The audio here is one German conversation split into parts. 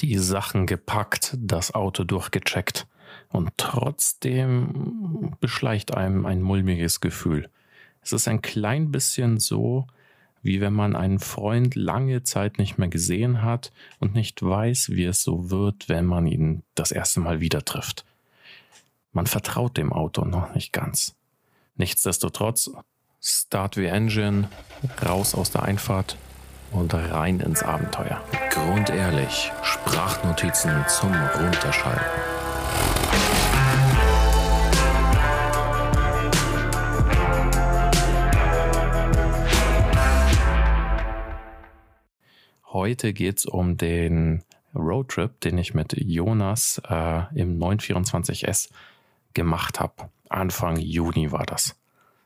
die Sachen gepackt, das Auto durchgecheckt. Und trotzdem beschleicht einem ein mulmiges Gefühl. Es ist ein klein bisschen so, wie wenn man einen Freund lange Zeit nicht mehr gesehen hat und nicht weiß, wie es so wird, wenn man ihn das erste Mal wieder trifft. Man vertraut dem Auto noch nicht ganz. Nichtsdestotrotz, Start the Engine, raus aus der Einfahrt und rein ins Abenteuer. Grundehrlich, Sprachnotizen zum Runterschalten. Heute geht es um den Roadtrip, den ich mit Jonas äh, im 924S gemacht habe. Anfang Juni war das.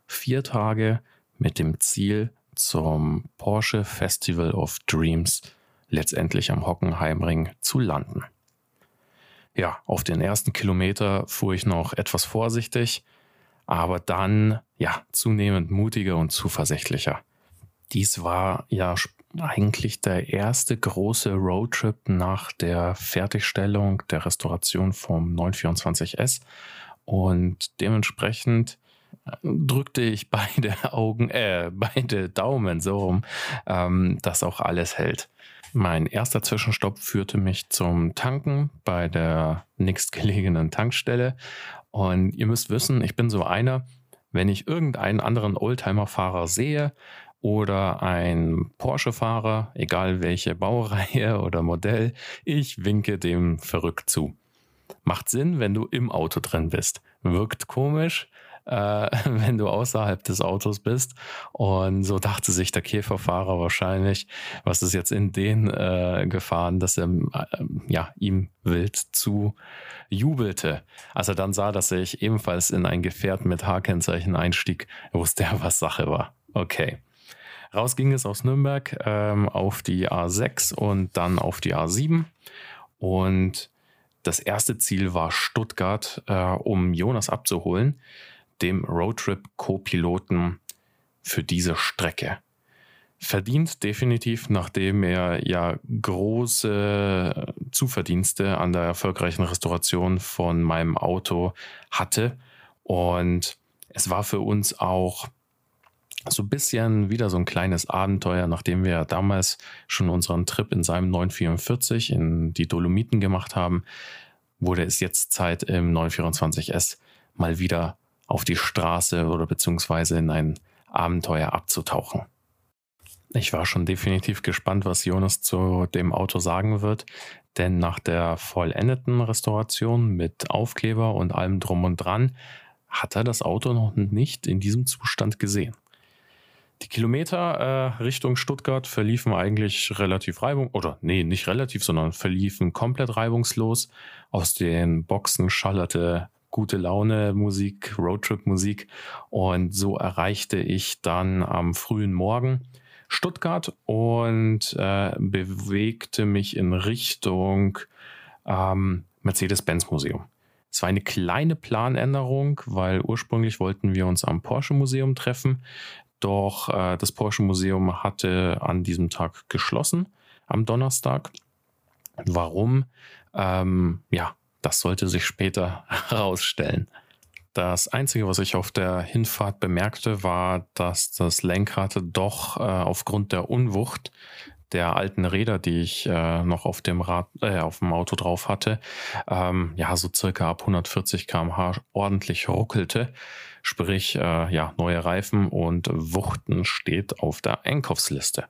Vier Tage mit dem Ziel, zum Porsche Festival of Dreams letztendlich am Hockenheimring zu landen. Ja, auf den ersten Kilometer fuhr ich noch etwas vorsichtig, aber dann ja zunehmend mutiger und zuversichtlicher. Dies war ja eigentlich der erste große Roadtrip nach der Fertigstellung der Restauration vom 924S und dementsprechend drückte ich beide Augen, äh, beide Daumen so rum, ähm, dass auch alles hält. Mein erster Zwischenstopp führte mich zum Tanken bei der nächstgelegenen Tankstelle. Und ihr müsst wissen, ich bin so einer, wenn ich irgendeinen anderen Oldtimer-Fahrer sehe oder ein Porsche-Fahrer, egal welche Baureihe oder Modell, ich winke dem verrückt zu. Macht Sinn, wenn du im Auto drin bist. Wirkt komisch, äh, wenn du außerhalb des Autos bist. Und so dachte sich der Käferfahrer wahrscheinlich, was ist jetzt in den äh, Gefahren, dass er äh, ja, ihm wild zu jubelte. Als er dann sah, dass ich ebenfalls in ein Gefährt mit H-Kennzeichen einstieg, wusste er, was Sache war. Okay. Raus ging es aus Nürnberg ähm, auf die A6 und dann auf die A7. Und das erste Ziel war Stuttgart, äh, um Jonas abzuholen, dem Roadtrip-Co-Piloten für diese Strecke. Verdient definitiv, nachdem er ja große Zuverdienste an der erfolgreichen Restauration von meinem Auto hatte. Und es war für uns auch so ein bisschen wieder so ein kleines Abenteuer, nachdem wir damals schon unseren Trip in seinem 944 in die Dolomiten gemacht haben, wurde es jetzt Zeit im 924S mal wieder auf die Straße oder beziehungsweise in ein Abenteuer abzutauchen. Ich war schon definitiv gespannt, was Jonas zu dem Auto sagen wird, denn nach der vollendeten Restauration mit Aufkleber und allem drum und dran hat er das Auto noch nicht in diesem Zustand gesehen. Die Kilometer äh, Richtung Stuttgart verliefen eigentlich relativ reibungslos, oder nee, nicht relativ, sondern verliefen komplett reibungslos. Aus den Boxen schallerte gute Laune Musik, Roadtrip Musik und so erreichte ich dann am frühen Morgen Stuttgart und äh, bewegte mich in Richtung ähm, Mercedes-Benz Museum. Es war eine kleine Planänderung, weil ursprünglich wollten wir uns am Porsche Museum treffen. Doch äh, das Porsche Museum hatte an diesem Tag geschlossen, am Donnerstag. Warum? Ähm, ja, das sollte sich später herausstellen. Das Einzige, was ich auf der Hinfahrt bemerkte, war, dass das Lenkrad doch äh, aufgrund der Unwucht der alten Räder, die ich äh, noch auf dem Rad, äh, auf dem Auto drauf hatte, ähm, ja, so circa ab 140 km/h ordentlich ruckelte. Sprich, äh, ja, neue Reifen und Wuchten steht auf der Einkaufsliste.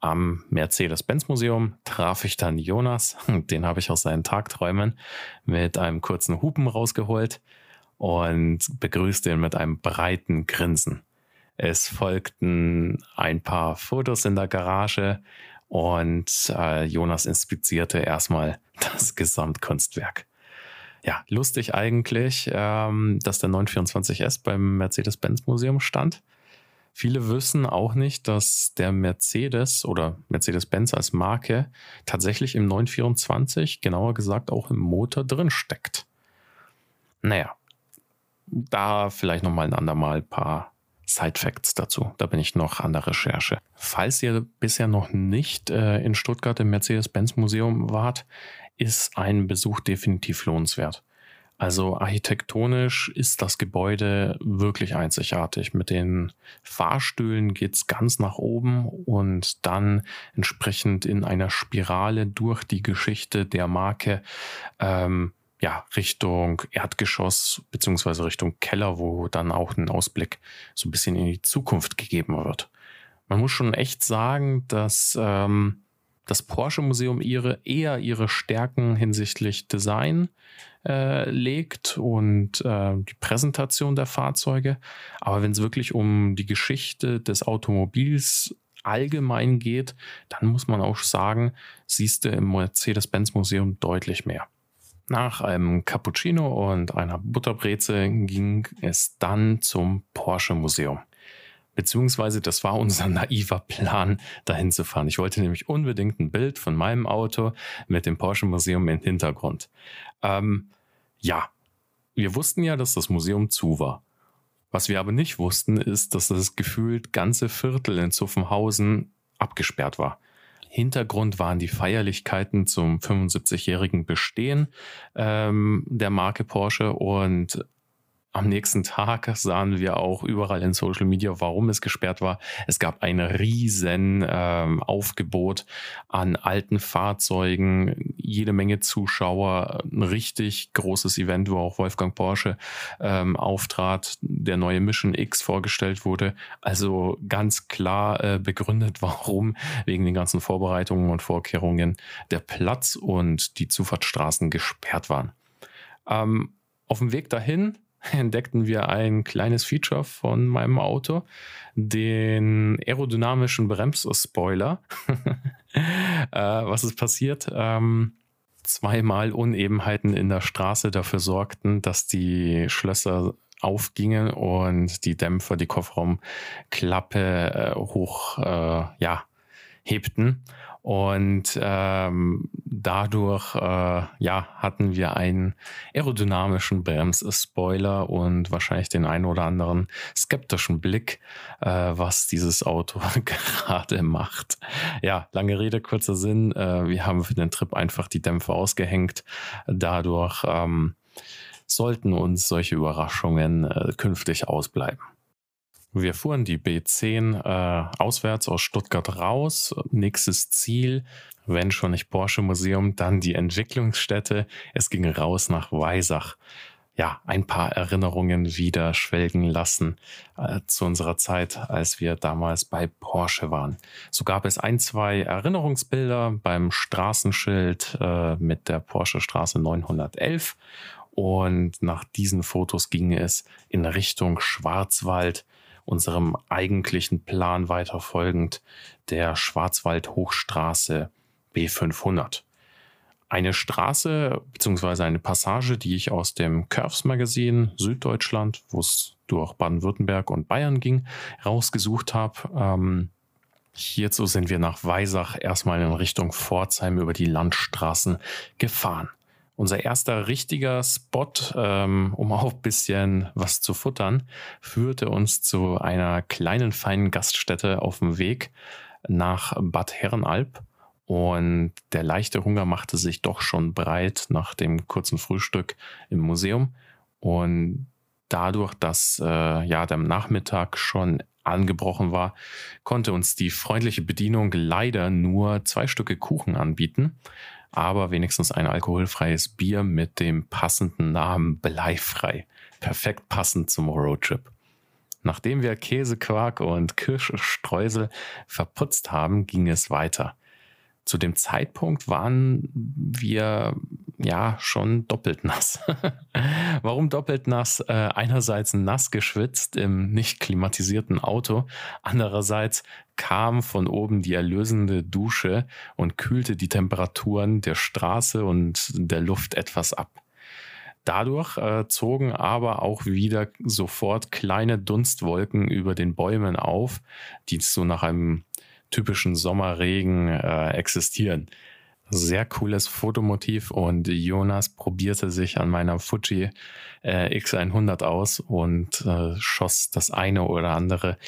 Am Mercedes-Benz-Museum traf ich dann Jonas, den habe ich aus seinen Tagträumen mit einem kurzen Hupen rausgeholt und begrüßte ihn mit einem breiten Grinsen. Es folgten ein paar Fotos in der Garage und äh, Jonas inspizierte erstmal das Gesamtkunstwerk. Ja, lustig eigentlich, ähm, dass der 924S beim Mercedes-Benz-Museum stand. Viele wissen auch nicht, dass der Mercedes oder Mercedes-Benz als Marke tatsächlich im 924, genauer gesagt auch im Motor drin steckt. Naja, da vielleicht nochmal ein andermal ein paar Side-Facts dazu. Da bin ich noch an der Recherche. Falls ihr bisher noch nicht äh, in Stuttgart im Mercedes-Benz-Museum wart, ist ein Besuch definitiv lohnenswert. Also architektonisch ist das Gebäude wirklich einzigartig. Mit den Fahrstühlen geht's ganz nach oben und dann entsprechend in einer Spirale durch die Geschichte der Marke ähm, ja, Richtung Erdgeschoss beziehungsweise Richtung Keller, wo dann auch ein Ausblick so ein bisschen in die Zukunft gegeben wird. Man muss schon echt sagen, dass ähm, das Porsche Museum ihre eher ihre Stärken hinsichtlich Design äh, legt und äh, die Präsentation der Fahrzeuge. Aber wenn es wirklich um die Geschichte des Automobils allgemein geht, dann muss man auch sagen, siehst du im Mercedes-Benz Museum deutlich mehr. Nach einem Cappuccino und einer Butterbreze ging es dann zum Porsche Museum. Beziehungsweise das war unser naiver Plan, dahin zu fahren. Ich wollte nämlich unbedingt ein Bild von meinem Auto mit dem Porsche Museum im Hintergrund. Ähm, ja, wir wussten ja, dass das Museum zu war. Was wir aber nicht wussten, ist, dass das gefühlt ganze Viertel in Zuffenhausen abgesperrt war. Hintergrund waren die Feierlichkeiten zum 75-jährigen Bestehen ähm, der Marke Porsche und am nächsten Tag sahen wir auch überall in Social Media, warum es gesperrt war. Es gab ein riesen ähm, Aufgebot an alten Fahrzeugen, jede Menge Zuschauer, ein richtig großes Event, wo auch Wolfgang Porsche ähm, auftrat, der neue Mission X vorgestellt wurde. Also ganz klar äh, begründet, warum wegen den ganzen Vorbereitungen und Vorkehrungen der Platz und die Zufahrtsstraßen gesperrt waren. Ähm, auf dem Weg dahin entdeckten wir ein kleines Feature von meinem Auto, den aerodynamischen Bremsspoiler. äh, was ist passiert? Ähm, zweimal Unebenheiten in der Straße dafür sorgten, dass die Schlösser aufgingen und die Dämpfer die Kofferraumklappe äh, hoch äh, ja, hebten. Und ähm, dadurch äh, ja, hatten wir einen aerodynamischen Bremsspoiler und wahrscheinlich den einen oder anderen skeptischen Blick, äh, was dieses Auto gerade macht. Ja, lange Rede, kurzer Sinn. Äh, wir haben für den Trip einfach die Dämpfer ausgehängt. Dadurch ähm, sollten uns solche Überraschungen äh, künftig ausbleiben. Wir fuhren die B10 äh, auswärts aus Stuttgart raus. Nächstes Ziel, wenn schon nicht Porsche Museum, dann die Entwicklungsstätte. Es ging raus nach Weisach. Ja, ein paar Erinnerungen wieder schwelgen lassen äh, zu unserer Zeit, als wir damals bei Porsche waren. So gab es ein, zwei Erinnerungsbilder beim Straßenschild äh, mit der Porsche Straße 911. Und nach diesen Fotos ging es in Richtung Schwarzwald unserem eigentlichen Plan weiter folgend der Schwarzwald-Hochstraße B500. Eine Straße bzw. eine Passage, die ich aus dem Curves Magazin Süddeutschland, wo es durch Baden-Württemberg und Bayern ging, rausgesucht habe. Ähm, hierzu sind wir nach Weisach erstmal in Richtung Pforzheim über die Landstraßen gefahren unser erster richtiger Spot, ähm, um auch ein bisschen was zu futtern, führte uns zu einer kleinen, feinen Gaststätte auf dem Weg nach Bad Herrenalb. Und der leichte Hunger machte sich doch schon breit nach dem kurzen Frühstück im Museum. Und dadurch, dass äh, ja der Nachmittag schon angebrochen war, konnte uns die freundliche Bedienung leider nur zwei Stücke Kuchen anbieten aber wenigstens ein alkoholfreies Bier mit dem passenden Namen Bleifrei. Perfekt passend zum Roadtrip. Nachdem wir Käse, Quark und Kirschstreusel verputzt haben, ging es weiter zu dem Zeitpunkt waren wir ja schon doppelt nass. Warum doppelt nass? Äh, einerseits nass geschwitzt im nicht klimatisierten Auto, andererseits kam von oben die erlösende Dusche und kühlte die Temperaturen der Straße und der Luft etwas ab. Dadurch äh, zogen aber auch wieder sofort kleine Dunstwolken über den Bäumen auf, die so nach einem typischen Sommerregen äh, existieren. sehr cooles Fotomotiv und Jonas probierte sich an meiner Fuji äh, X100 aus und äh, schoss das eine oder andere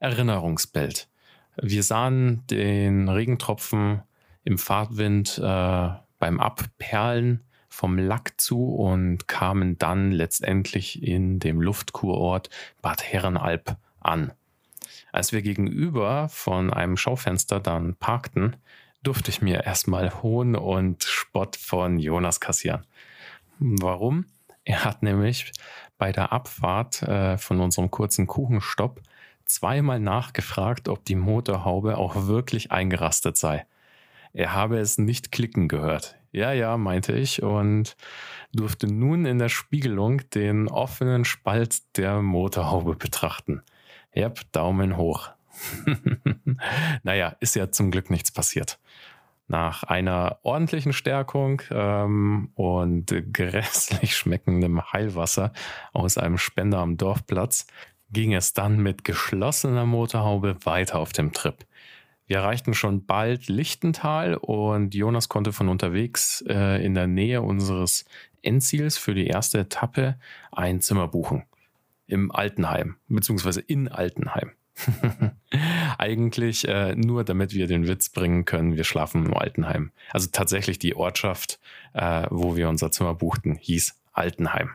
Erinnerungsbild. Wir sahen den Regentropfen im Fahrtwind äh, beim Abperlen vom Lack zu und kamen dann letztendlich in dem Luftkurort Bad Herrenalb an. Als wir gegenüber von einem Schaufenster dann parkten, durfte ich mir erstmal Hohn und Spott von Jonas kassieren. Warum? Er hat nämlich bei der Abfahrt äh, von unserem kurzen Kuchenstopp zweimal nachgefragt, ob die Motorhaube auch wirklich eingerastet sei. Er habe es nicht klicken gehört. Ja, ja, meinte ich und durfte nun in der Spiegelung den offenen Spalt der Motorhaube betrachten. Yep, Daumen hoch. naja, ist ja zum Glück nichts passiert. Nach einer ordentlichen Stärkung ähm, und grässlich schmeckendem Heilwasser aus einem Spender am Dorfplatz ging es dann mit geschlossener Motorhaube weiter auf dem Trip. Wir erreichten schon bald Lichtental und Jonas konnte von unterwegs äh, in der Nähe unseres Endziels für die erste Etappe ein Zimmer buchen. Im Altenheim, beziehungsweise in Altenheim. Eigentlich äh, nur, damit wir den Witz bringen können, wir schlafen im Altenheim. Also tatsächlich die Ortschaft, äh, wo wir unser Zimmer buchten, hieß Altenheim.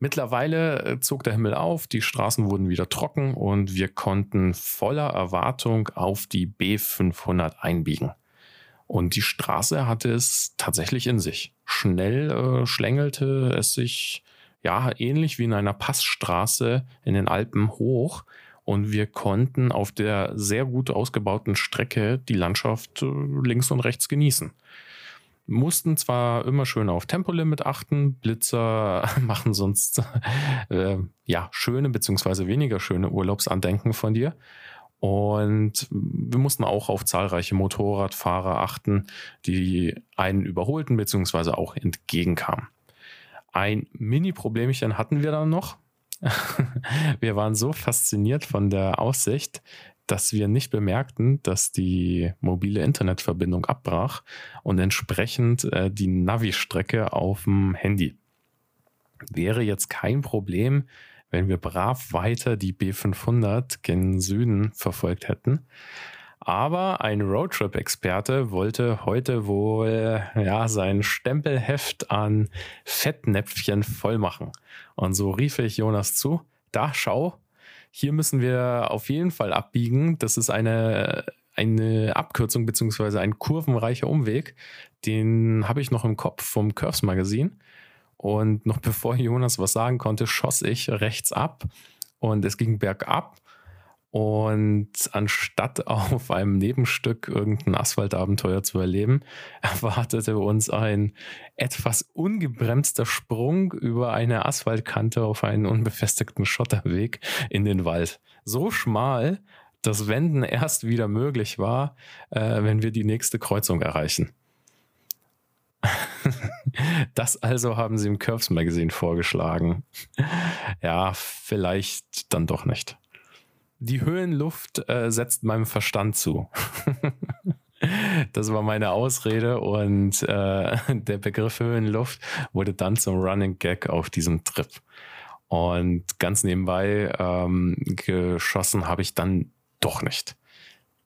Mittlerweile äh, zog der Himmel auf, die Straßen wurden wieder trocken und wir konnten voller Erwartung auf die B500 einbiegen. Und die Straße hatte es tatsächlich in sich. Schnell äh, schlängelte es sich ja ähnlich wie in einer Passstraße in den Alpen hoch und wir konnten auf der sehr gut ausgebauten Strecke die Landschaft äh, links und rechts genießen. Mussten zwar immer schön auf Tempolimit achten, Blitzer machen sonst äh, ja schöne bzw. weniger schöne Urlaubsandenken von dir. Und wir mussten auch auf zahlreiche Motorradfahrer achten, die einen überholten bzw. auch entgegenkamen. Ein Mini-Problemchen hatten wir dann noch. wir waren so fasziniert von der Aussicht, dass wir nicht bemerkten, dass die mobile Internetverbindung abbrach und entsprechend äh, die Navi-Strecke auf dem Handy. Wäre jetzt kein Problem, wenn wir brav weiter die B500 gen Süden verfolgt hätten. Aber ein Roadtrip-Experte wollte heute wohl ja, sein Stempelheft an Fettnäpfchen voll machen. Und so rief ich Jonas zu, da schau, hier müssen wir auf jeden Fall abbiegen. Das ist eine, eine Abkürzung beziehungsweise ein kurvenreicher Umweg. Den habe ich noch im Kopf vom Curves Magazin. Und noch bevor Jonas was sagen konnte, schoss ich rechts ab und es ging bergab. Und anstatt auf einem Nebenstück irgendein Asphaltabenteuer zu erleben, erwartete uns ein etwas ungebremster Sprung über eine Asphaltkante auf einen unbefestigten Schotterweg in den Wald. So schmal, dass Wenden erst wieder möglich war, äh, wenn wir die nächste Kreuzung erreichen. das also haben sie im Curves Magazine vorgeschlagen. Ja, vielleicht dann doch nicht die Höhenluft äh, setzt meinem Verstand zu. das war meine Ausrede und äh, der Begriff Höhenluft wurde dann zum Running Gag auf diesem Trip. Und ganz nebenbei ähm, geschossen habe ich dann doch nicht.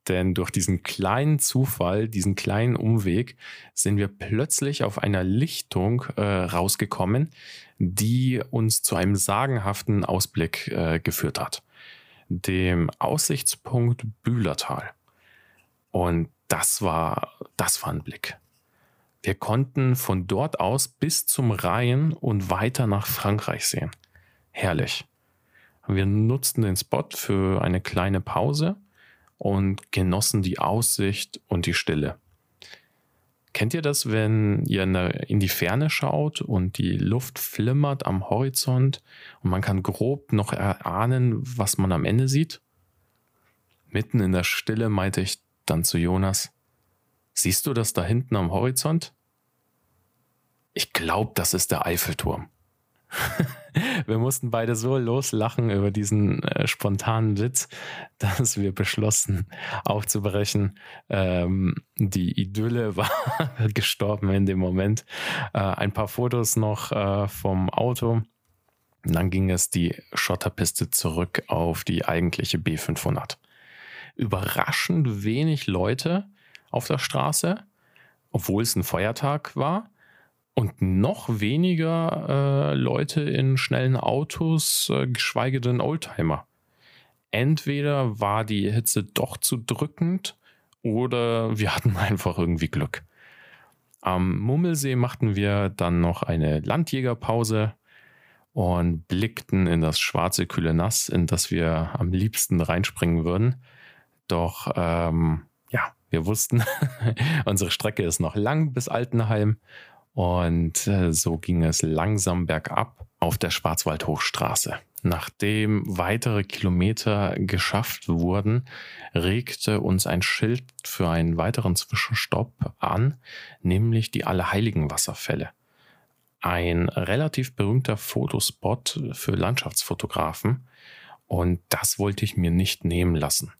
Denn durch diesen kleinen Zufall, diesen kleinen Umweg, sind wir plötzlich auf einer Lichtung äh, rausgekommen, die uns zu einem sagenhaften Ausblick äh, geführt hat dem Aussichtspunkt Bühlertal. Und das war, das war ein Blick. Wir konnten von dort aus bis zum Rhein und weiter nach Frankreich sehen. Herrlich. Wir nutzten den Spot für eine kleine Pause und genossen die Aussicht und die Stille. Kennt ihr das, wenn ihr in die Ferne schaut und die Luft flimmert am Horizont und man kann grob noch erahnen, was man am Ende sieht? Mitten in der Stille meinte ich dann zu Jonas, siehst du das da hinten am Horizont? Ich glaube, das ist der Eiffelturm. wir mussten beide so loslachen über diesen äh, spontanen Witz, dass wir beschlossen aufzubrechen. Ähm, die Idylle war gestorben in dem Moment. Äh, ein paar Fotos noch äh, vom Auto. dann ging es die Schotterpiste zurück auf die eigentliche B500. Überraschend wenig Leute auf der Straße, obwohl es ein Feiertag war und noch weniger äh, Leute in schnellen Autos, äh, geschweige denn Oldtimer. Entweder war die Hitze doch zu drückend oder wir hatten einfach irgendwie Glück. Am Mummelsee machten wir dann noch eine Landjägerpause und blickten in das schwarze kühle Nass, in das wir am liebsten reinspringen würden. Doch ähm, ja, wir wussten, unsere Strecke ist noch lang bis Altenheim und äh, so ging es langsam bergab auf der Schwarzwaldhochstraße. Nachdem weitere Kilometer geschafft wurden, regte uns ein Schild für einen weiteren Zwischenstopp an, nämlich die Allerheiligenwasserfälle. Ein relativ berühmter Fotospot für Landschaftsfotografen und das wollte ich mir nicht nehmen lassen.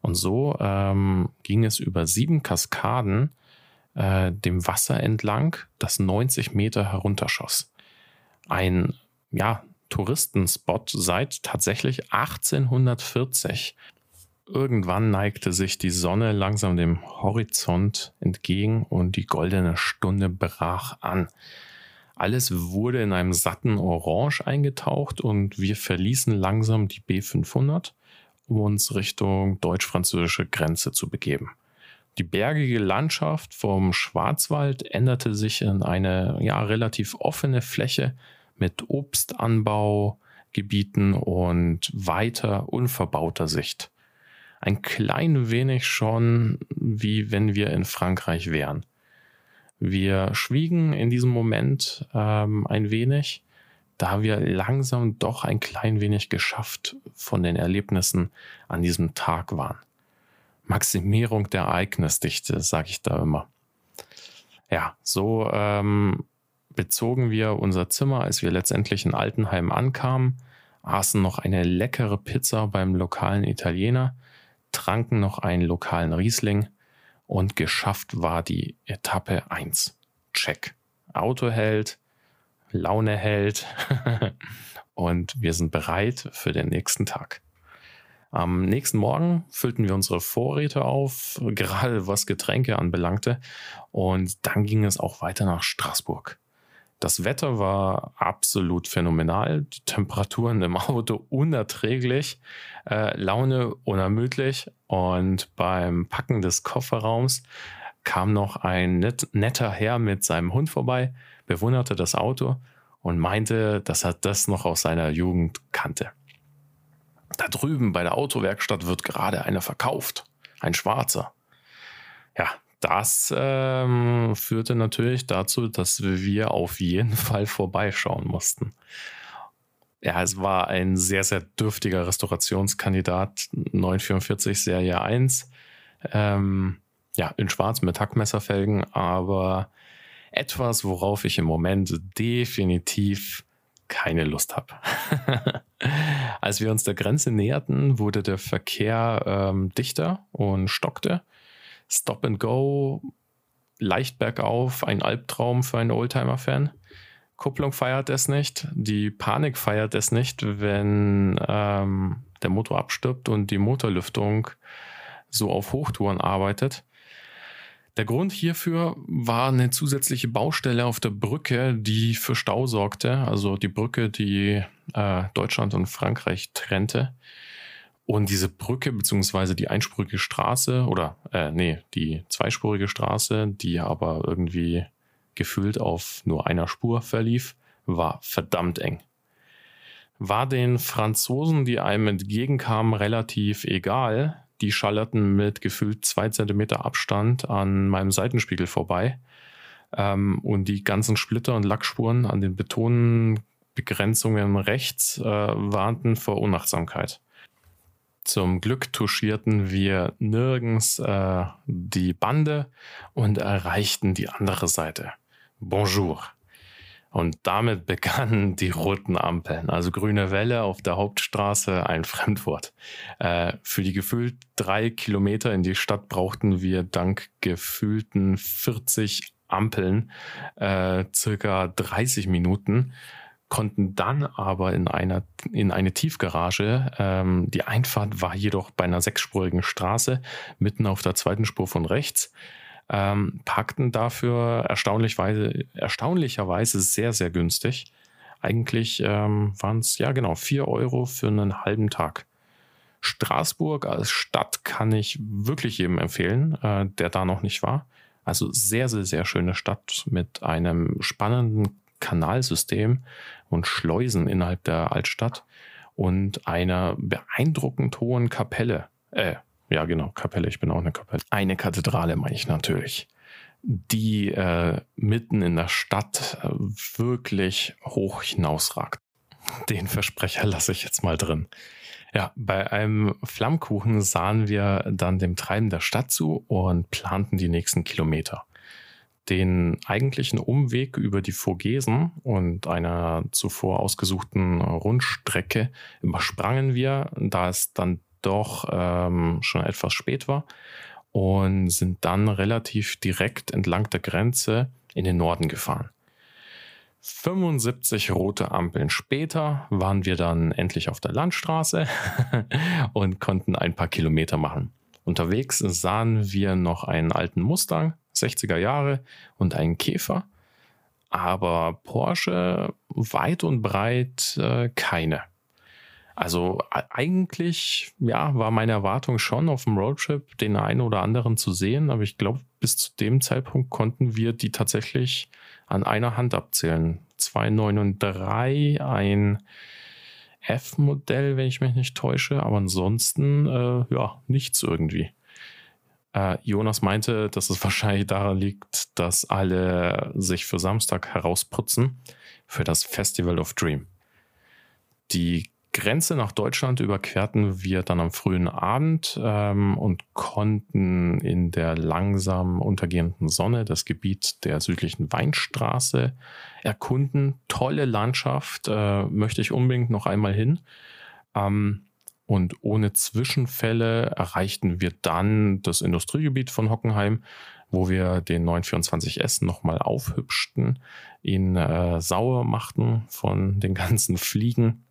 Und so ähm, ging es über sieben Kaskaden äh, dem Wasser entlang, das 90 Meter herunterschoss. Ein ja, Touristenspot seit tatsächlich 1840. Irgendwann neigte sich die Sonne langsam dem Horizont entgegen und die goldene Stunde brach an. Alles wurde in einem satten Orange eingetaucht und wir verließen langsam die B500, um uns Richtung deutsch-französische Grenze zu begeben. Die bergige Landschaft vom Schwarzwald änderte sich in eine ja, relativ offene Fläche mit Obstanbaugebieten und weiter unverbauter Sicht. Ein klein wenig schon wie wenn wir in Frankreich wären. Wir schwiegen in diesem Moment ähm, ein wenig, da wir langsam doch ein klein wenig geschafft von den Erlebnissen an diesem Tag waren. Maximierung der Ereignisdichte, sage ich da immer. Ja, so ähm, bezogen wir unser Zimmer, als wir letztendlich in Altenheim ankamen, aßen noch eine leckere Pizza beim lokalen Italiener, tranken noch einen lokalen Riesling und geschafft war die Etappe 1. Check. Auto hält, Laune hält und wir sind bereit für den nächsten Tag. Am nächsten Morgen füllten wir unsere Vorräte auf, gerade was Getränke anbelangte. Und dann ging es auch weiter nach Straßburg. Das Wetter war absolut phänomenal. Die Temperaturen im Auto unerträglich, äh, Laune unermüdlich. Und beim Packen des Kofferraums kam noch ein net, netter Herr mit seinem Hund vorbei, bewunderte das Auto und meinte, dass er das noch aus seiner Jugend kannte da drüben bei der Autowerkstatt wird gerade einer verkauft. Ein schwarzer. Ja, das ähm, führte natürlich dazu, dass wir auf jeden Fall vorbeischauen mussten. Ja, es war ein sehr, sehr dürftiger Restaurationskandidat, 944 Serie 1. Ähm, ja, in schwarz mit Hackmesserfelgen, aber etwas, worauf ich im Moment definitiv keine Lust habe. Als wir uns der Grenze näherten, wurde der Verkehr ähm, dichter und stockte. Stop and Go, leicht bergauf, ein Albtraum für einen Oldtimer-Fan. Kupplung feiert es nicht, die Panik feiert es nicht, wenn ähm, der Motor abstirbt und die Motorlüftung so auf Hochtouren arbeitet. Der Grund hierfür war eine zusätzliche Baustelle auf der Brücke, die für Stau sorgte, also die Brücke, die äh, Deutschland und Frankreich trennte. Und diese Brücke beziehungsweise die einspurige Straße oder äh, nee, die zweispurige Straße, die aber irgendwie gefühlt auf nur einer Spur verlief, war verdammt eng. War den Franzosen, die einem entgegenkamen, relativ egal, die schallerten mit gefühlt zwei Zentimeter Abstand an meinem Seitenspiegel vorbei. Ähm, und die ganzen Splitter und Lackspuren an den Betonbegrenzungen rechts äh, warnten vor Unachtsamkeit. Zum Glück touchierten wir nirgends äh, die Bande und erreichten die andere Seite. Bonjour. Und damit begannen die roten Ampeln. Also grüne Welle auf der Hauptstraße, ein Fremdwort. Äh, für die gefühlt drei Kilometer in die Stadt brauchten wir dank gefühlten 40 Ampeln äh, circa 30 Minuten konnten dann aber in einer in eine Tiefgarage. Ähm, die Einfahrt war jedoch bei einer sechsspurigen Straße mitten auf der zweiten Spur von rechts ähm, packten dafür erstaunlichweise, erstaunlicherweise sehr, sehr günstig. Eigentlich ähm, waren es, ja genau, 4 Euro für einen halben Tag. Straßburg als Stadt kann ich wirklich jedem empfehlen, äh, der da noch nicht war. Also sehr, sehr, sehr schöne Stadt mit einem spannenden Kanalsystem und Schleusen innerhalb der Altstadt und einer beeindruckend hohen Kapelle. Äh, ja, genau, Kapelle, ich bin auch eine Kapelle. Eine Kathedrale meine ich natürlich, die äh, mitten in der Stadt äh, wirklich hoch hinausragt. Den Versprecher lasse ich jetzt mal drin. Ja, bei einem Flammkuchen sahen wir dann dem Treiben der Stadt zu und planten die nächsten Kilometer. Den eigentlichen Umweg über die Vogesen und einer zuvor ausgesuchten Rundstrecke übersprangen wir, da es dann doch ähm, schon etwas spät war und sind dann relativ direkt entlang der Grenze in den Norden gefahren. 75 rote Ampeln später waren wir dann endlich auf der Landstraße und konnten ein paar Kilometer machen. Unterwegs sahen wir noch einen alten Mustang, 60er Jahre, und einen Käfer, aber Porsche weit und breit äh, keine. Also eigentlich, ja, war meine Erwartung schon auf dem Roadtrip den einen oder anderen zu sehen, aber ich glaube, bis zu dem Zeitpunkt konnten wir die tatsächlich an einer Hand abzählen. 293, ein F-Modell, wenn ich mich nicht täusche, aber ansonsten, äh, ja, nichts irgendwie. Äh, Jonas meinte, dass es wahrscheinlich daran liegt, dass alle sich für Samstag herausputzen für das Festival of Dream. Die Grenze nach Deutschland überquerten wir dann am frühen Abend ähm, und konnten in der langsam untergehenden Sonne das Gebiet der südlichen Weinstraße erkunden. Tolle Landschaft, äh, möchte ich unbedingt noch einmal hin. Ähm, und ohne Zwischenfälle erreichten wir dann das Industriegebiet von Hockenheim, wo wir den 924S nochmal aufhübschten, ihn äh, sauer machten von den ganzen Fliegen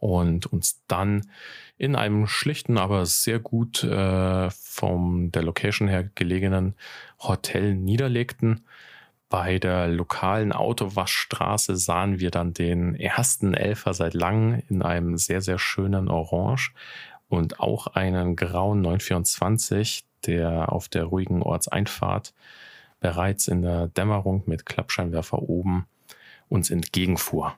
und uns dann in einem schlichten, aber sehr gut äh, vom der Location her gelegenen Hotel niederlegten. Bei der lokalen Autowaschstraße sahen wir dann den ersten Elfer seit langem in einem sehr, sehr schönen Orange und auch einen grauen 924, der auf der ruhigen Ortseinfahrt bereits in der Dämmerung mit Klappscheinwerfer oben uns entgegenfuhr.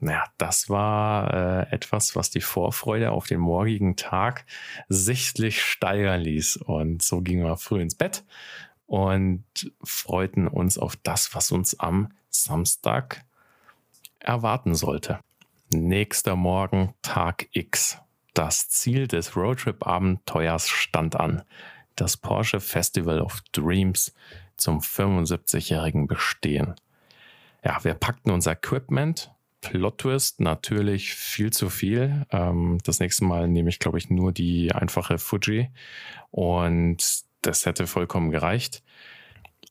Naja, das war äh, etwas, was die Vorfreude auf den morgigen Tag sichtlich steigern ließ. Und so gingen wir früh ins Bett und freuten uns auf das, was uns am Samstag erwarten sollte. Nächster Morgen, Tag X. Das Ziel des Roadtrip-Abenteuers stand an. Das Porsche Festival of Dreams zum 75-jährigen Bestehen. Ja, wir packten unser Equipment, Plot Twist natürlich viel zu viel. Ähm, das nächste Mal nehme ich, glaube ich, nur die einfache Fuji und das hätte vollkommen gereicht.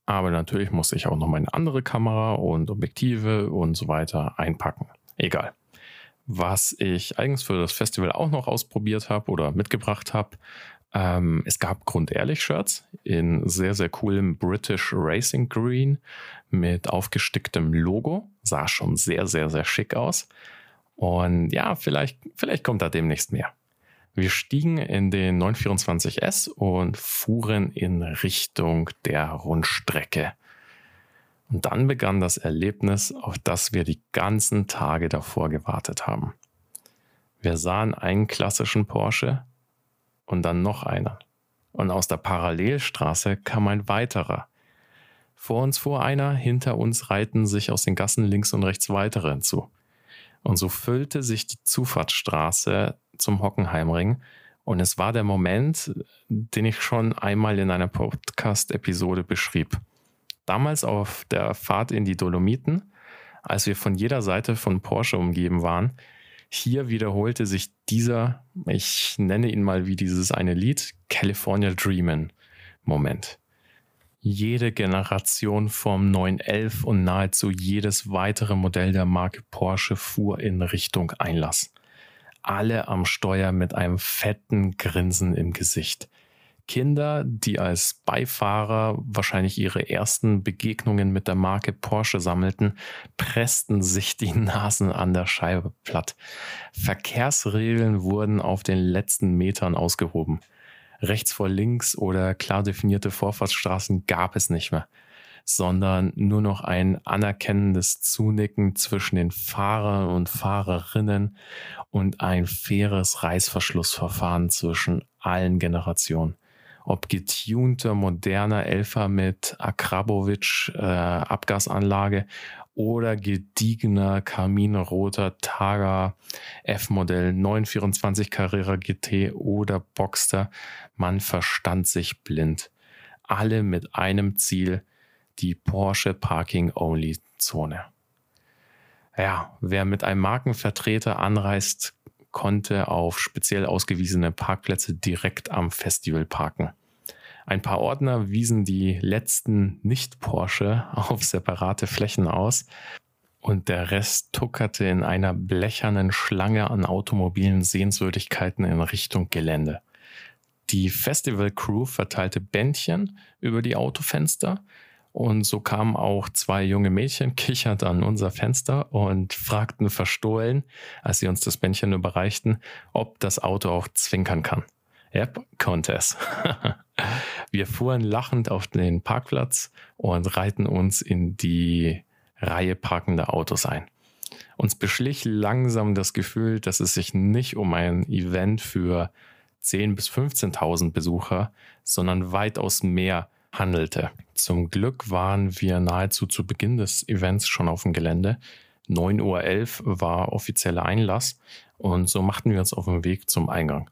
Aber natürlich musste ich auch noch meine andere Kamera und Objektive und so weiter einpacken. Egal. Was ich eigens für das Festival auch noch ausprobiert habe oder mitgebracht habe, ähm, es gab Grundehrlich-Shirts in sehr, sehr coolem British Racing Green mit aufgesticktem Logo. Sah schon sehr, sehr, sehr schick aus. Und ja, vielleicht, vielleicht kommt da demnächst mehr. Wir stiegen in den 924S und fuhren in Richtung der Rundstrecke. Und dann begann das Erlebnis, auf das wir die ganzen Tage davor gewartet haben. Wir sahen einen klassischen Porsche, und dann noch einer. Und aus der Parallelstraße kam ein weiterer. Vor uns fuhr einer, hinter uns reiten sich aus den Gassen links und rechts weitere hinzu. Und so füllte sich die Zufahrtsstraße zum Hockenheimring. Und es war der Moment, den ich schon einmal in einer Podcast-Episode beschrieb. Damals auf der Fahrt in die Dolomiten, als wir von jeder Seite von Porsche umgeben waren, hier wiederholte sich dieser, ich nenne ihn mal wie dieses eine Lied, California Dreamin' Moment. Jede Generation vom 911 und nahezu jedes weitere Modell der Marke Porsche fuhr in Richtung Einlass. Alle am Steuer mit einem fetten Grinsen im Gesicht. Kinder, die als Beifahrer wahrscheinlich ihre ersten Begegnungen mit der Marke Porsche sammelten, pressten sich die Nasen an der Scheibe platt. Verkehrsregeln wurden auf den letzten Metern ausgehoben. Rechts vor links oder klar definierte Vorfahrtsstraßen gab es nicht mehr, sondern nur noch ein anerkennendes Zunicken zwischen den Fahrern und Fahrerinnen und ein faires Reißverschlussverfahren zwischen allen Generationen. Ob getunter, moderner Elfer mit Akrabovic äh, Abgasanlage oder gediegener kaminroter Targa F-Modell 924 Carrera GT oder Boxster, man verstand sich blind. Alle mit einem Ziel, die Porsche Parking Only Zone. Ja, wer mit einem Markenvertreter anreist, konnte auf speziell ausgewiesene Parkplätze direkt am Festival parken. Ein paar Ordner wiesen die letzten Nicht-Porsche auf separate Flächen aus und der Rest tuckerte in einer blechernen Schlange an automobilen Sehenswürdigkeiten in Richtung Gelände. Die Festival-Crew verteilte Bändchen über die Autofenster und so kamen auch zwei junge Mädchen kichernd an unser Fenster und fragten verstohlen, als sie uns das Bändchen überreichten, ob das Auto auch zwinkern kann. Konnte es. Wir fuhren lachend auf den Parkplatz und reihten uns in die Reihe parkender Autos ein. Uns beschlich langsam das Gefühl, dass es sich nicht um ein Event für 10.000 bis 15.000 Besucher, sondern weitaus mehr handelte. Zum Glück waren wir nahezu zu Beginn des Events schon auf dem Gelände. 9.11 Uhr war offizieller Einlass und so machten wir uns auf den Weg zum Eingang.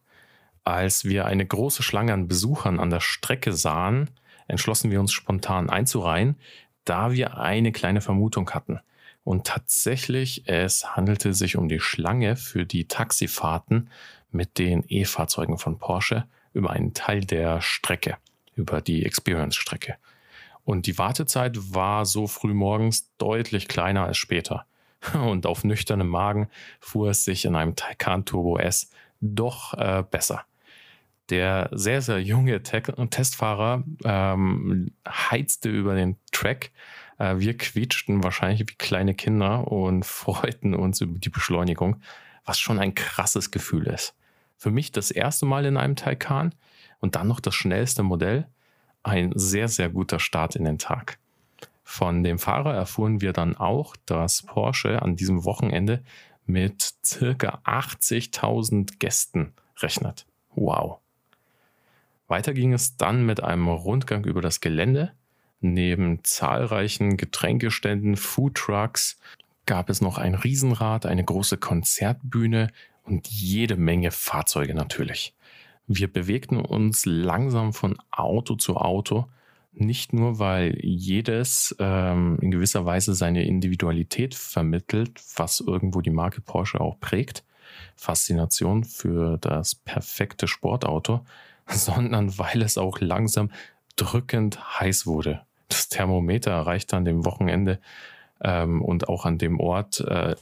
Als wir eine große Schlange an Besuchern an der Strecke sahen, entschlossen wir uns spontan einzureihen, da wir eine kleine Vermutung hatten. Und tatsächlich, es handelte sich um die Schlange für die Taxifahrten mit den E-Fahrzeugen von Porsche über einen Teil der Strecke, über die Experience-Strecke. Und die Wartezeit war so früh morgens deutlich kleiner als später. Und auf nüchternem Magen fuhr es sich in einem Taycan Turbo S doch äh, besser. Der sehr, sehr junge Te Testfahrer ähm, heizte über den Track. Äh, wir quietschten wahrscheinlich wie kleine Kinder und freuten uns über die Beschleunigung, was schon ein krasses Gefühl ist. Für mich das erste Mal in einem Taycan und dann noch das schnellste Modell. Ein sehr, sehr guter Start in den Tag. Von dem Fahrer erfuhren wir dann auch, dass Porsche an diesem Wochenende mit circa 80.000 Gästen rechnet. Wow. Weiter ging es dann mit einem Rundgang über das Gelände. Neben zahlreichen Getränkeständen, Foodtrucks gab es noch ein Riesenrad, eine große Konzertbühne und jede Menge Fahrzeuge natürlich. Wir bewegten uns langsam von Auto zu Auto, nicht nur weil jedes ähm, in gewisser Weise seine Individualität vermittelt, was irgendwo die Marke Porsche auch prägt, Faszination für das perfekte Sportauto, sondern weil es auch langsam drückend heiß wurde. Das Thermometer erreichte an dem Wochenende ähm, und auch an dem Ort äh,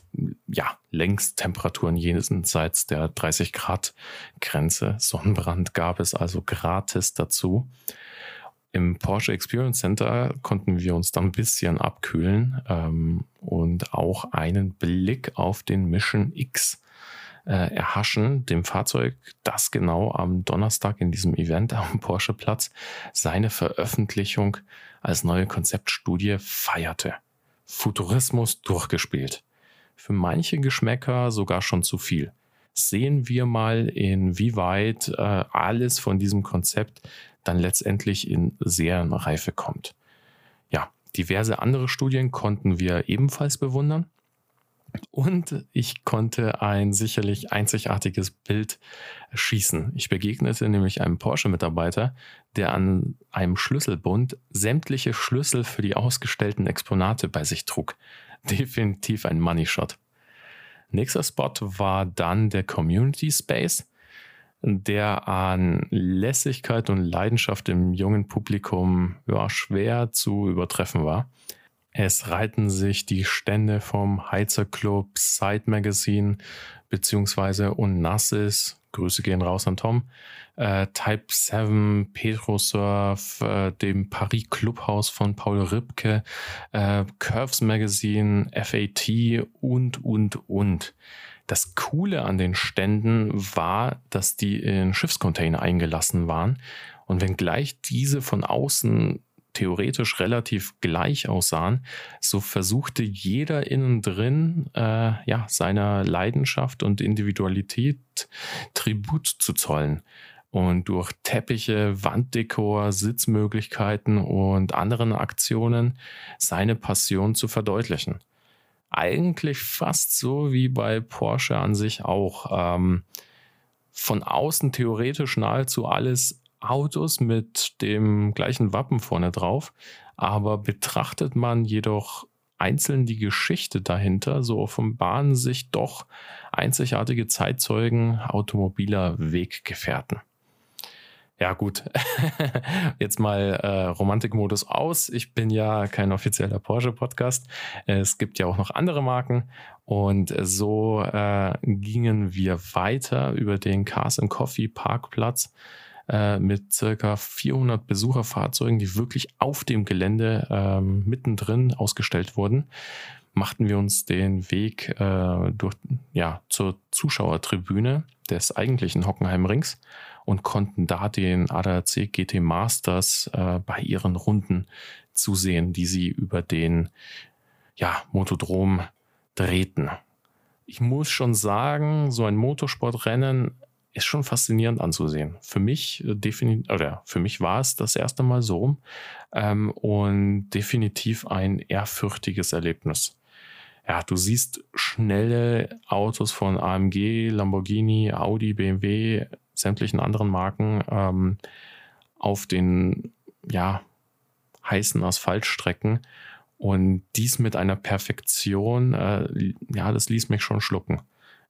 ja längst Temperaturen jenseits der 30 Grad Grenze. Sonnenbrand gab es also gratis dazu. Im Porsche Experience Center konnten wir uns dann ein bisschen abkühlen ähm, und auch einen Blick auf den Mission X äh, erhaschen, dem Fahrzeug, das genau am Donnerstag in diesem Event am Porsche-Platz seine Veröffentlichung als neue Konzeptstudie feierte. Futurismus durchgespielt. Für manche Geschmäcker sogar schon zu viel. Sehen wir mal, inwieweit äh, alles von diesem Konzept dann letztendlich in Serienreife kommt. Ja, diverse andere Studien konnten wir ebenfalls bewundern. Und ich konnte ein sicherlich einzigartiges Bild schießen. Ich begegnete nämlich einem Porsche-Mitarbeiter, der an einem Schlüsselbund sämtliche Schlüssel für die ausgestellten Exponate bei sich trug. definitiv ein Money Shot. Nächster Spot war dann der Community Space, der an Lässigkeit und Leidenschaft im jungen Publikum ja, schwer zu übertreffen war. Es reihten sich die Stände vom Heizer Club, Side Magazine beziehungsweise Unassis, Grüße gehen raus an Tom, äh, Type 7, Petrosurf, äh, dem Paris Clubhaus von Paul Ripke, äh, Curves Magazine, FAT und, und, und. Das Coole an den Ständen war, dass die in Schiffscontainer eingelassen waren. Und wenngleich diese von außen theoretisch relativ gleich aussahen, so versuchte jeder innen drin äh, ja, seiner Leidenschaft und Individualität Tribut zu zollen und durch Teppiche, Wanddekor, Sitzmöglichkeiten und anderen Aktionen seine Passion zu verdeutlichen. Eigentlich fast so wie bei Porsche an sich auch. Ähm, von außen theoretisch nahezu alles Autos mit dem gleichen Wappen vorne drauf, aber betrachtet man jedoch einzeln die Geschichte dahinter, so offenbaren sich doch einzigartige Zeitzeugen automobiler Weggefährten. Ja, gut. Jetzt mal äh, Romantikmodus aus. Ich bin ja kein offizieller Porsche-Podcast. Es gibt ja auch noch andere Marken. Und so äh, gingen wir weiter über den Cars and Coffee Parkplatz äh, mit circa 400 Besucherfahrzeugen, die wirklich auf dem Gelände ähm, mittendrin ausgestellt wurden machten wir uns den Weg äh, durch, ja, zur Zuschauertribüne des eigentlichen Hockenheimrings und konnten da den ADAC GT Masters äh, bei ihren Runden zusehen, die sie über den ja, Motodrom drehten. Ich muss schon sagen, so ein Motorsportrennen ist schon faszinierend anzusehen. Für mich äh, definitiv, oder für mich war es das erste Mal so ähm, und definitiv ein ehrfürchtiges Erlebnis. Ja, du siehst schnelle Autos von AMG, Lamborghini, Audi, BMW, sämtlichen anderen Marken ähm, auf den ja, heißen Asphaltstrecken und dies mit einer Perfektion, äh, ja, das ließ mich schon schlucken.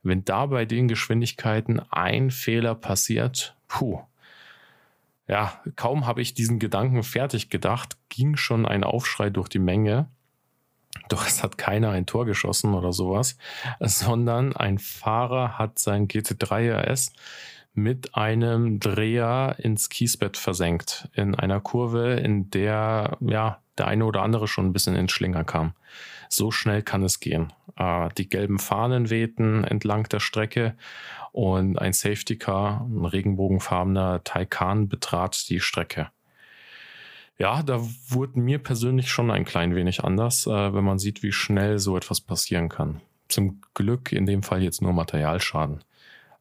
Wenn da bei den Geschwindigkeiten ein Fehler passiert, puh. Ja, kaum habe ich diesen Gedanken fertig gedacht, ging schon ein Aufschrei durch die Menge. Doch es hat keiner ein Tor geschossen oder sowas, sondern ein Fahrer hat sein GT3 RS mit einem Dreher ins Kiesbett versenkt. In einer Kurve, in der ja der eine oder andere schon ein bisschen ins Schlinger kam. So schnell kann es gehen. Äh, die gelben Fahnen wehten entlang der Strecke und ein Safety Car, ein regenbogenfarbener Taycan, betrat die Strecke. Ja, da wurde mir persönlich schon ein klein wenig anders, äh, wenn man sieht, wie schnell so etwas passieren kann. Zum Glück in dem Fall jetzt nur Materialschaden.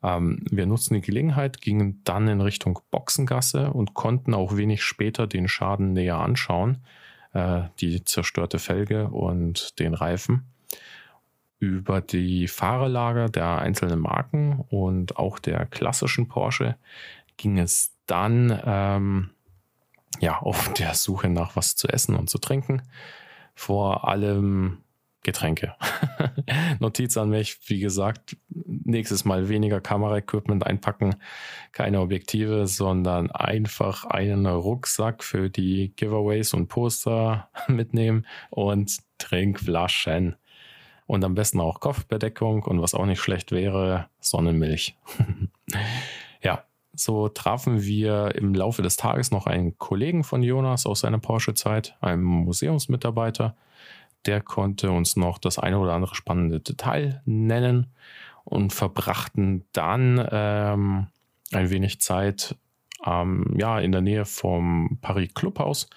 Ähm, wir nutzten die Gelegenheit, gingen dann in Richtung Boxengasse und konnten auch wenig später den Schaden näher anschauen, äh, die zerstörte Felge und den Reifen. Über die Fahrerlager der einzelnen Marken und auch der klassischen Porsche ging es dann ähm, ja, auf der Suche nach was zu essen und zu trinken. Vor allem Getränke. Notiz an mich, wie gesagt, nächstes Mal weniger Kameraequipment einpacken, keine Objektive, sondern einfach einen Rucksack für die Giveaways und Poster mitnehmen und Trinkflaschen. Und am besten auch Kopfbedeckung und was auch nicht schlecht wäre, Sonnenmilch. ja, so trafen wir im Laufe des Tages noch einen Kollegen von Jonas aus seiner Porsche-Zeit, einen Museumsmitarbeiter, der konnte uns noch das eine oder andere spannende Detail nennen und verbrachten dann ähm, ein wenig Zeit ähm, ja, in der Nähe vom Paris Clubhaus.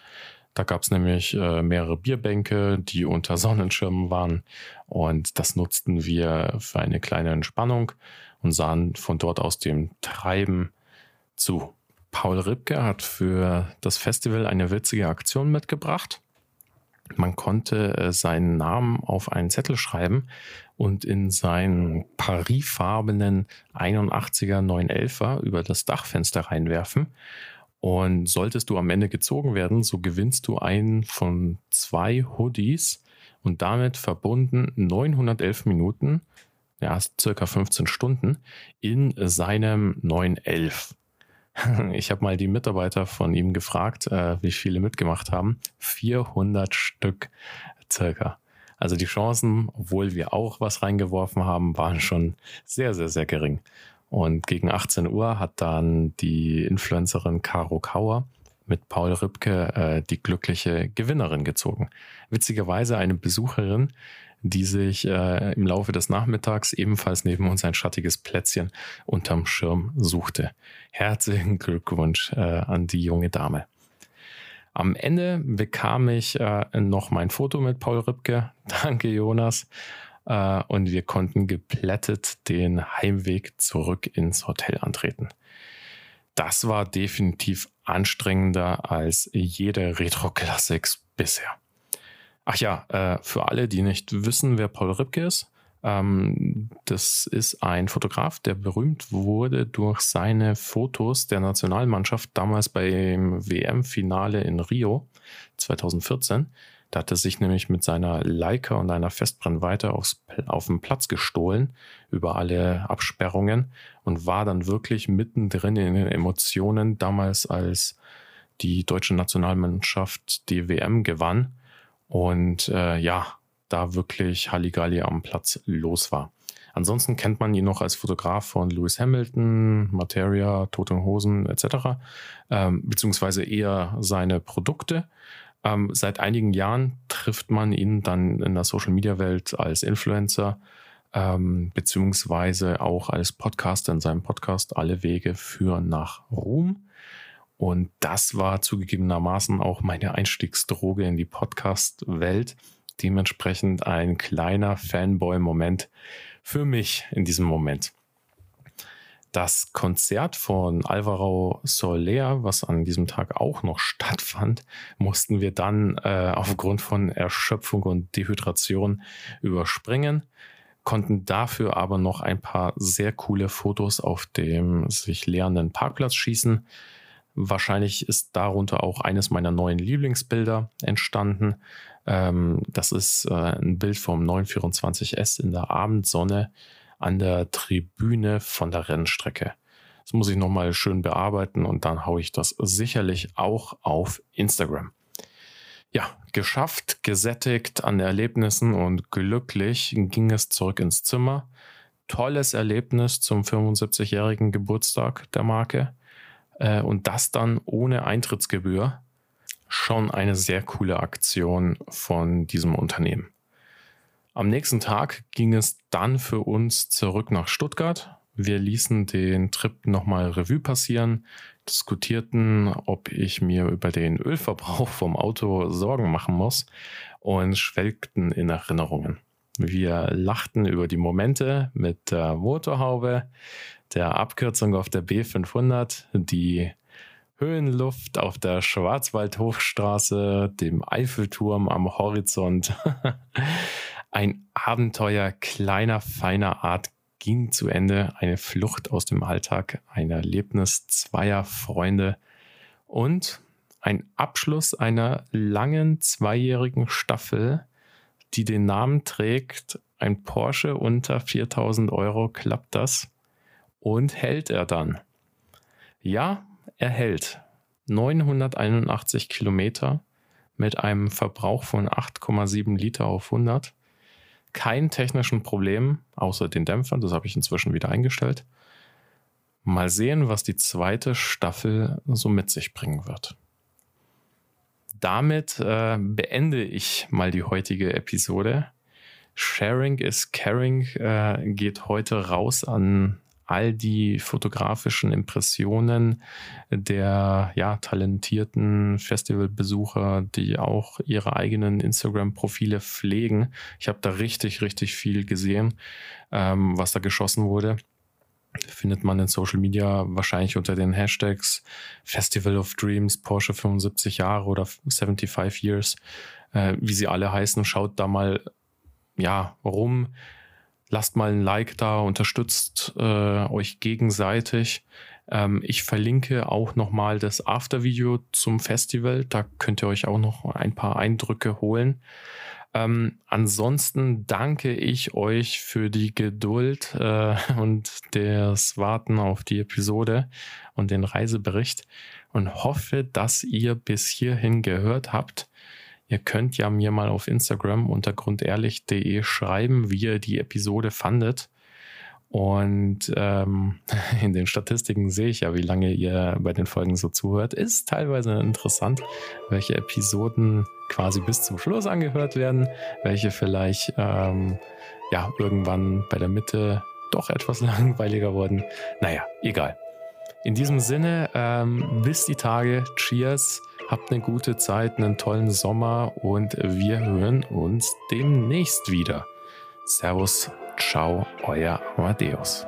Da gab es nämlich äh, mehrere Bierbänke, die unter Sonnenschirmen waren. Und das nutzten wir für eine kleine Entspannung und sahen von dort aus dem Treiben zu. Paul Ripke hat für das Festival eine witzige Aktion mitgebracht. Man konnte äh, seinen Namen auf einen Zettel schreiben und in seinen Paris-farbenen 81er 911er über das Dachfenster reinwerfen. Und solltest du am Ende gezogen werden, so gewinnst du einen von zwei Hoodies und damit verbunden 911 Minuten, ja, circa 15 Stunden in seinem 911. Ich habe mal die Mitarbeiter von ihm gefragt, äh, wie viele mitgemacht haben. 400 Stück circa. Also die Chancen, obwohl wir auch was reingeworfen haben, waren schon sehr, sehr, sehr gering. Und gegen 18 Uhr hat dann die Influencerin Caro Kauer mit Paul Rübke äh, die glückliche Gewinnerin gezogen. Witzigerweise eine Besucherin, die sich äh, im Laufe des Nachmittags ebenfalls neben uns ein schattiges Plätzchen unterm Schirm suchte. Herzlichen Glückwunsch äh, an die junge Dame. Am Ende bekam ich äh, noch mein Foto mit Paul Rübke. Danke, Jonas. Äh, und wir konnten geplättet den Heimweg zurück ins Hotel antreten. Das war definitiv anstrengender als jede Retro Classics bisher. Ach ja, äh, für alle, die nicht wissen, wer Paul Ripke ist, ähm, das ist ein Fotograf, der berühmt wurde durch seine Fotos der Nationalmannschaft damals beim WM-Finale in Rio 2014. Da hat er sich nämlich mit seiner Leica und einer Festbrennweite aufs, auf den Platz gestohlen über alle Absperrungen und war dann wirklich mittendrin in den Emotionen damals, als die deutsche Nationalmannschaft die WM gewann und äh, ja, da wirklich Halligalli am Platz los war. Ansonsten kennt man ihn noch als Fotograf von Lewis Hamilton, Materia, Toten Hosen etc., ähm, beziehungsweise eher seine Produkte. Ähm, seit einigen Jahren trifft man ihn dann in der Social-Media-Welt als Influencer, ähm, beziehungsweise auch als Podcaster in seinem Podcast Alle Wege führen nach Ruhm. Und das war zugegebenermaßen auch meine Einstiegsdroge in die Podcast-Welt. Dementsprechend ein kleiner Fanboy-Moment für mich in diesem Moment. Das Konzert von Alvaro Soler, was an diesem Tag auch noch stattfand, mussten wir dann äh, aufgrund von Erschöpfung und Dehydration überspringen, konnten dafür aber noch ein paar sehr coole Fotos auf dem sich leerenden Parkplatz schießen. Wahrscheinlich ist darunter auch eines meiner neuen Lieblingsbilder entstanden. Ähm, das ist äh, ein Bild vom 924S in der Abendsonne an der Tribüne von der Rennstrecke. Das muss ich nochmal schön bearbeiten und dann haue ich das sicherlich auch auf Instagram. Ja, geschafft, gesättigt an Erlebnissen und glücklich ging es zurück ins Zimmer. Tolles Erlebnis zum 75-jährigen Geburtstag der Marke. Äh, und das dann ohne Eintrittsgebühr. Schon eine sehr coole Aktion von diesem Unternehmen. Am nächsten Tag ging es dann für uns zurück nach Stuttgart. Wir ließen den Trip nochmal Revue passieren, diskutierten, ob ich mir über den Ölverbrauch vom Auto Sorgen machen muss und schwelgten in Erinnerungen. Wir lachten über die Momente mit der Motorhaube, der Abkürzung auf der B500, die Höhenluft auf der Schwarzwaldhochstraße, dem Eiffelturm am Horizont. Ein Abenteuer kleiner, feiner Art ging zu Ende. Eine Flucht aus dem Alltag, ein Erlebnis zweier Freunde und ein Abschluss einer langen zweijährigen Staffel, die den Namen trägt, ein Porsche unter 4000 Euro, klappt das? Und hält er dann? Ja, er hält 981 Kilometer mit einem Verbrauch von 8,7 Liter auf 100. Kein technischen Problem, außer den Dämpfern, das habe ich inzwischen wieder eingestellt. Mal sehen, was die zweite Staffel so mit sich bringen wird. Damit äh, beende ich mal die heutige Episode. Sharing is Caring äh, geht heute raus an all die fotografischen Impressionen der ja, talentierten Festivalbesucher, die auch ihre eigenen Instagram-Profile pflegen. Ich habe da richtig, richtig viel gesehen, ähm, was da geschossen wurde. Findet man in Social Media wahrscheinlich unter den Hashtags Festival of Dreams, Porsche 75 Jahre oder 75 Years, äh, wie sie alle heißen. Schaut da mal ja rum lasst mal ein Like da, unterstützt äh, euch gegenseitig. Ähm, ich verlinke auch nochmal das After-Video zum Festival. Da könnt ihr euch auch noch ein paar Eindrücke holen. Ähm, ansonsten danke ich euch für die Geduld äh, und das Warten auf die Episode und den Reisebericht und hoffe, dass ihr bis hierhin gehört habt. Ihr könnt ja mir mal auf Instagram unter grundehrlich.de schreiben, wie ihr die Episode fandet. Und ähm, in den Statistiken sehe ich ja, wie lange ihr bei den Folgen so zuhört. Ist teilweise interessant, welche Episoden quasi bis zum Schluss angehört werden, welche vielleicht ähm, ja irgendwann bei der Mitte doch etwas langweiliger wurden. Naja, egal. In diesem Sinne, ähm, bis die Tage. Cheers. Habt eine gute Zeit, einen tollen Sommer und wir hören uns demnächst wieder. Servus, ciao, euer Amadeus.